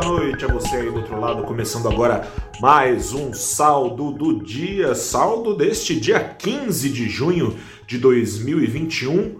boa noite a você aí do outro lado, começando agora mais um saldo do dia, saldo deste dia 15 de junho de 2021,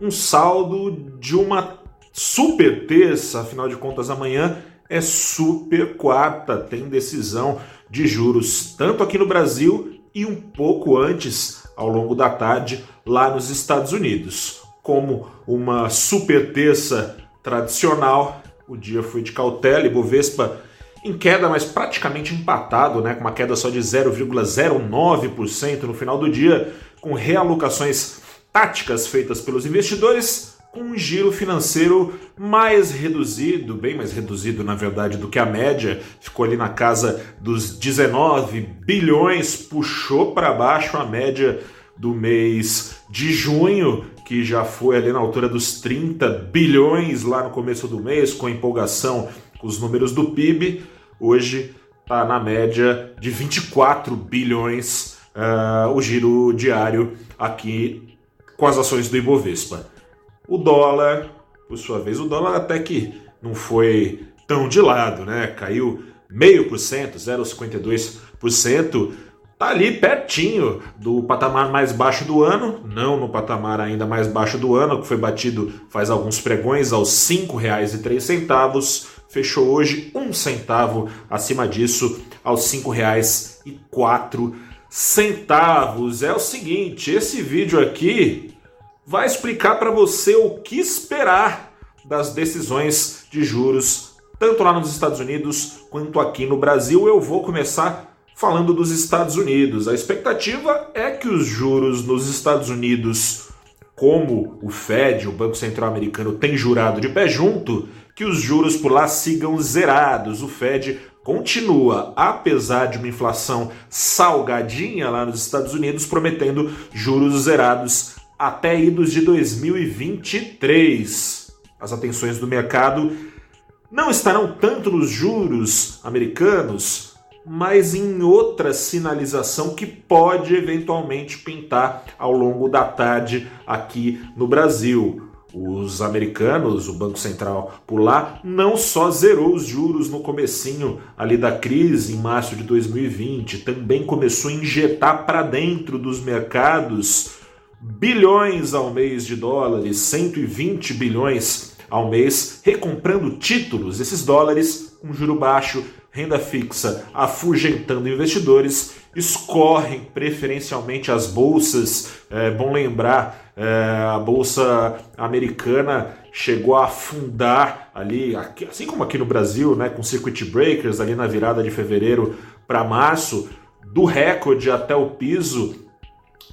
um saldo de uma super terça, afinal de contas amanhã é super quarta, tem decisão de juros tanto aqui no Brasil e um pouco antes, ao longo da tarde, lá nos Estados Unidos. Como uma super terça tradicional, o dia foi de cautela e Bovespa em queda, mas praticamente empatado, né, com uma queda só de 0,09% no final do dia, com realocações táticas feitas pelos investidores, com um giro financeiro mais reduzido, bem mais reduzido na verdade do que a média, ficou ali na casa dos 19 bilhões, puxou para baixo a média do mês de junho, que já foi ali na altura dos 30 bilhões lá no começo do mês, com empolgação com os números do PIB, hoje está na média de 24 bilhões uh, o giro diário aqui com as ações do Ibovespa. O dólar, por sua vez, o dólar até que não foi tão de lado, né? Caiu meio por cento, 0,52%. Tá ali pertinho do patamar mais baixo do ano, não no patamar ainda mais baixo do ano, que foi batido faz alguns pregões aos R$ 5,03, fechou hoje um centavo acima disso aos R$ 5,04. É o seguinte, esse vídeo aqui vai explicar para você o que esperar das decisões de juros, tanto lá nos Estados Unidos quanto aqui no Brasil. Eu vou começar Falando dos Estados Unidos, a expectativa é que os juros nos Estados Unidos, como o Fed, o Banco Central Americano, tem jurado de pé junto, que os juros por lá sigam zerados. O Fed continua, apesar de uma inflação salgadinha lá nos Estados Unidos, prometendo juros zerados até idos de 2023. As atenções do mercado não estarão tanto nos juros americanos, mas em outra sinalização que pode eventualmente pintar ao longo da tarde aqui no Brasil. Os americanos, o Banco Central por lá, não só zerou os juros no comecinho ali da crise em março de 2020, também começou a injetar para dentro dos mercados bilhões ao mês de dólares, 120 bilhões ao mês, recomprando títulos, esses dólares com juro baixo, renda fixa afugentando investidores, escorrem preferencialmente as bolsas. É bom lembrar, é, a bolsa americana chegou a afundar ali, assim como aqui no Brasil, né, com circuit breakers ali na virada de fevereiro para março, do recorde até o piso,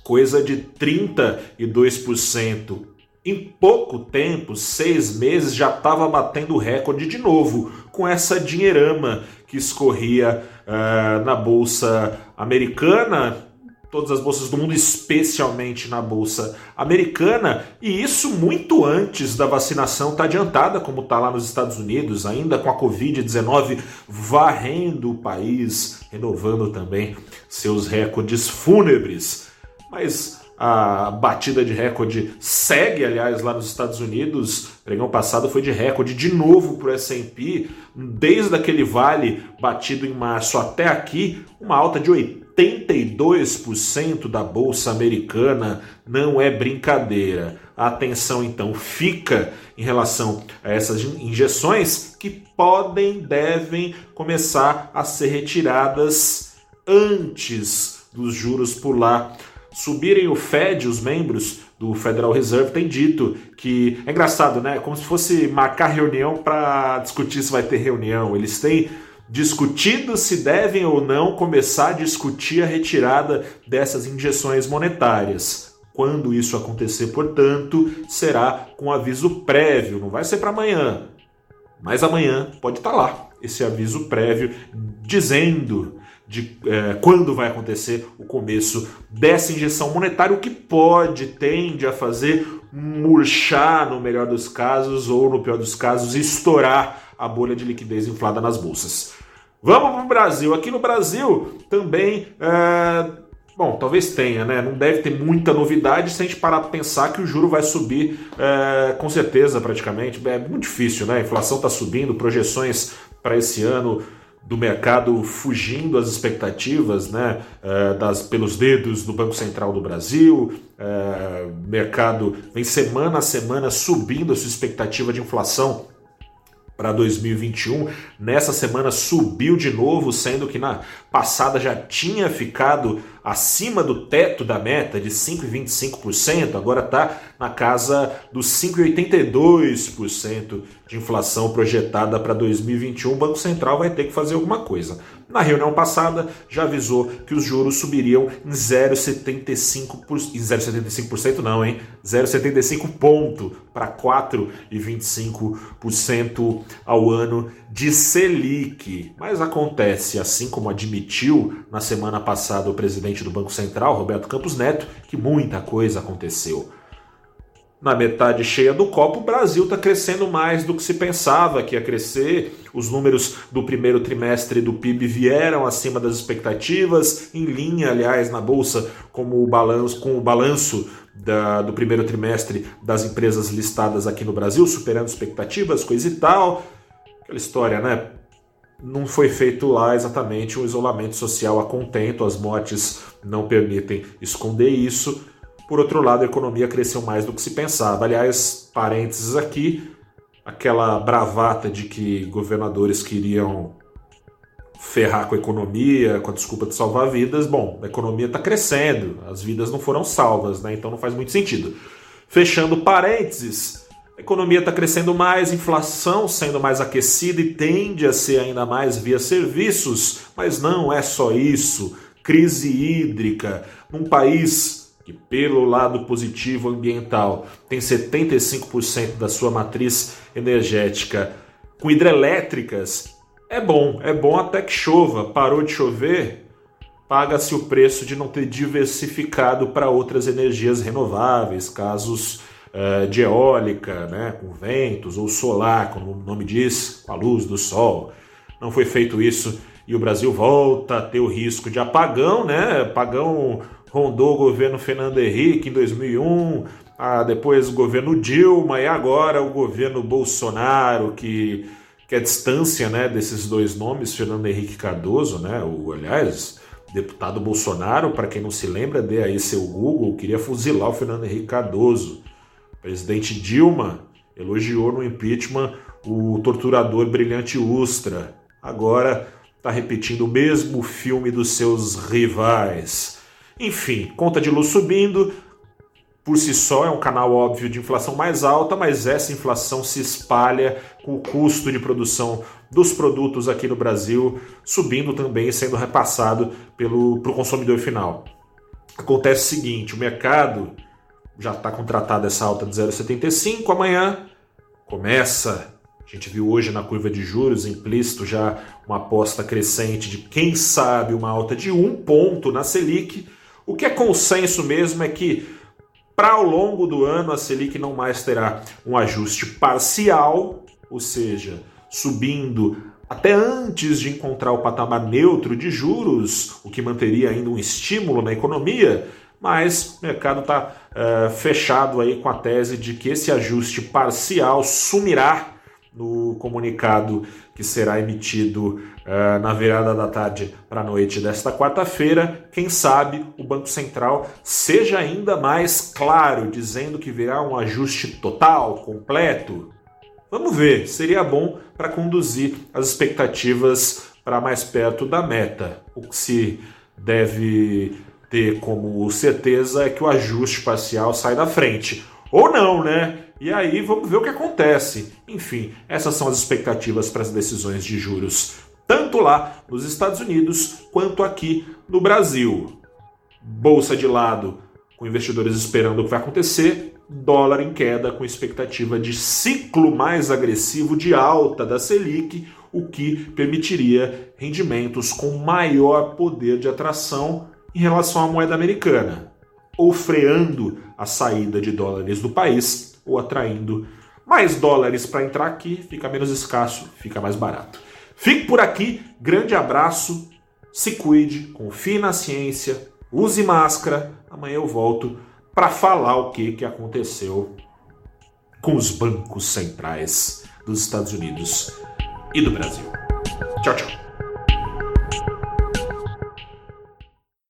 coisa de 32%. Em pouco tempo, seis meses, já estava batendo recorde de novo, com essa dinheirama que escorria uh, na bolsa americana, todas as bolsas do mundo, especialmente na bolsa americana, e isso muito antes da vacinação estar tá adiantada, como está lá nos Estados Unidos, ainda com a Covid-19 varrendo o país, renovando também seus recordes fúnebres. Mas a batida de recorde segue, aliás, lá nos Estados Unidos. O pregão passado foi de recorde de novo para o S&P, desde aquele vale batido em março até aqui, uma alta de 82% da bolsa americana. Não é brincadeira. A atenção então fica em relação a essas injeções que podem, devem começar a ser retiradas antes dos juros por lá subirem o Fed, os membros do Federal Reserve têm dito que é engraçado, né? Como se fosse marcar reunião para discutir se vai ter reunião. Eles têm discutido se devem ou não começar a discutir a retirada dessas injeções monetárias. Quando isso acontecer, portanto, será com aviso prévio, não vai ser para amanhã. Mas amanhã pode estar tá lá esse aviso prévio dizendo de é, quando vai acontecer o começo dessa injeção monetária, o que pode, tende a fazer murchar no melhor dos casos ou no pior dos casos estourar a bolha de liquidez inflada nas bolsas. Vamos para o Brasil. Aqui no Brasil também é, Bom, talvez tenha, né? Não deve ter muita novidade se a gente parar para pensar que o juro vai subir é, com certeza, praticamente. É muito difícil, né? A inflação está subindo, projeções para esse ano do mercado fugindo às expectativas, né? É, das, pelos dedos do Banco Central do Brasil. É, mercado vem semana a semana subindo a sua expectativa de inflação para 2021. Nessa semana subiu de novo, sendo que na passada já tinha ficado acima do teto da meta de 5,25%, agora está na casa dos 5,82% de inflação projetada para 2021. O Banco Central vai ter que fazer alguma coisa. Na reunião passada, já avisou que os juros subiriam em 0,75%, em 0,75% não, hein? 0,75 ponto para 4,25% ao ano de Selic. Mas acontece, assim como admitiu na semana passada o presidente do Banco Central, Roberto Campos Neto, que muita coisa aconteceu. Na metade cheia do copo, o Brasil está crescendo mais do que se pensava que ia crescer. Os números do primeiro trimestre do PIB vieram acima das expectativas, em linha, aliás, na bolsa, como o balanço, com o balanço da, do primeiro trimestre das empresas listadas aqui no Brasil, superando expectativas, coisa e tal. Aquela história, né? Não foi feito lá exatamente um isolamento social a contento, as mortes não permitem esconder isso por outro lado, a economia cresceu mais do que se pensava. Aliás, parênteses aqui, aquela bravata de que governadores queriam ferrar com a economia, com a desculpa de salvar vidas, bom, a economia está crescendo, as vidas não foram salvas, né? Então não faz muito sentido. Fechando parênteses, a economia está crescendo mais, inflação sendo mais aquecida e tende a ser ainda mais via serviços, mas não é só isso. Crise hídrica, num país que, pelo lado positivo ambiental, tem 75% da sua matriz energética com hidrelétricas, é bom, é bom até que chova. Parou de chover, paga-se o preço de não ter diversificado para outras energias renováveis, casos uh, de eólica, né, com ventos, ou solar, como o nome diz, com a luz do sol. Não foi feito isso e o Brasil volta a ter o risco de apagão, né? Apagão rondou o governo Fernando Henrique em 2001, ah, depois o governo Dilma e agora o governo Bolsonaro, que, que a distância né, desses dois nomes, Fernando Henrique Cardoso, né, o, aliás, deputado Bolsonaro, para quem não se lembra, dê aí seu Google, queria fuzilar o Fernando Henrique Cardoso. O presidente Dilma elogiou no impeachment o torturador brilhante Ustra. Agora está repetindo o mesmo filme dos seus rivais. Enfim, conta de luz subindo, por si só é um canal óbvio de inflação mais alta, mas essa inflação se espalha com o custo de produção dos produtos aqui no Brasil subindo também, sendo repassado pelo pro consumidor final. Acontece o seguinte: o mercado já está contratado essa alta de 0,75, amanhã começa. A gente viu hoje na curva de juros implícito já uma aposta crescente de quem sabe uma alta de um ponto na Selic o que é consenso mesmo é que para ao longo do ano a Selic não mais terá um ajuste parcial, ou seja, subindo até antes de encontrar o patamar neutro de juros, o que manteria ainda um estímulo na economia, mas o mercado está é, fechado aí com a tese de que esse ajuste parcial sumirá no comunicado que será emitido uh, na virada da tarde para a noite desta quarta-feira. Quem sabe o Banco Central seja ainda mais claro, dizendo que virá um ajuste total, completo. Vamos ver, seria bom para conduzir as expectativas para mais perto da meta. O que se deve ter como certeza é que o ajuste parcial sai da frente. Ou não, né? E aí vamos ver o que acontece. Enfim, essas são as expectativas para as decisões de juros, tanto lá nos Estados Unidos quanto aqui no Brasil. Bolsa de lado, com investidores esperando o que vai acontecer, dólar em queda com expectativa de ciclo mais agressivo de alta da Selic, o que permitiria rendimentos com maior poder de atração em relação à moeda americana, ou freando a saída de dólares do país ou atraindo mais dólares para entrar aqui, fica menos escasso, fica mais barato. Fique por aqui, grande abraço, se cuide, confie na ciência use máscara. Amanhã eu volto para falar o que, que aconteceu com os bancos centrais dos Estados Unidos e do Brasil. Tchau, tchau.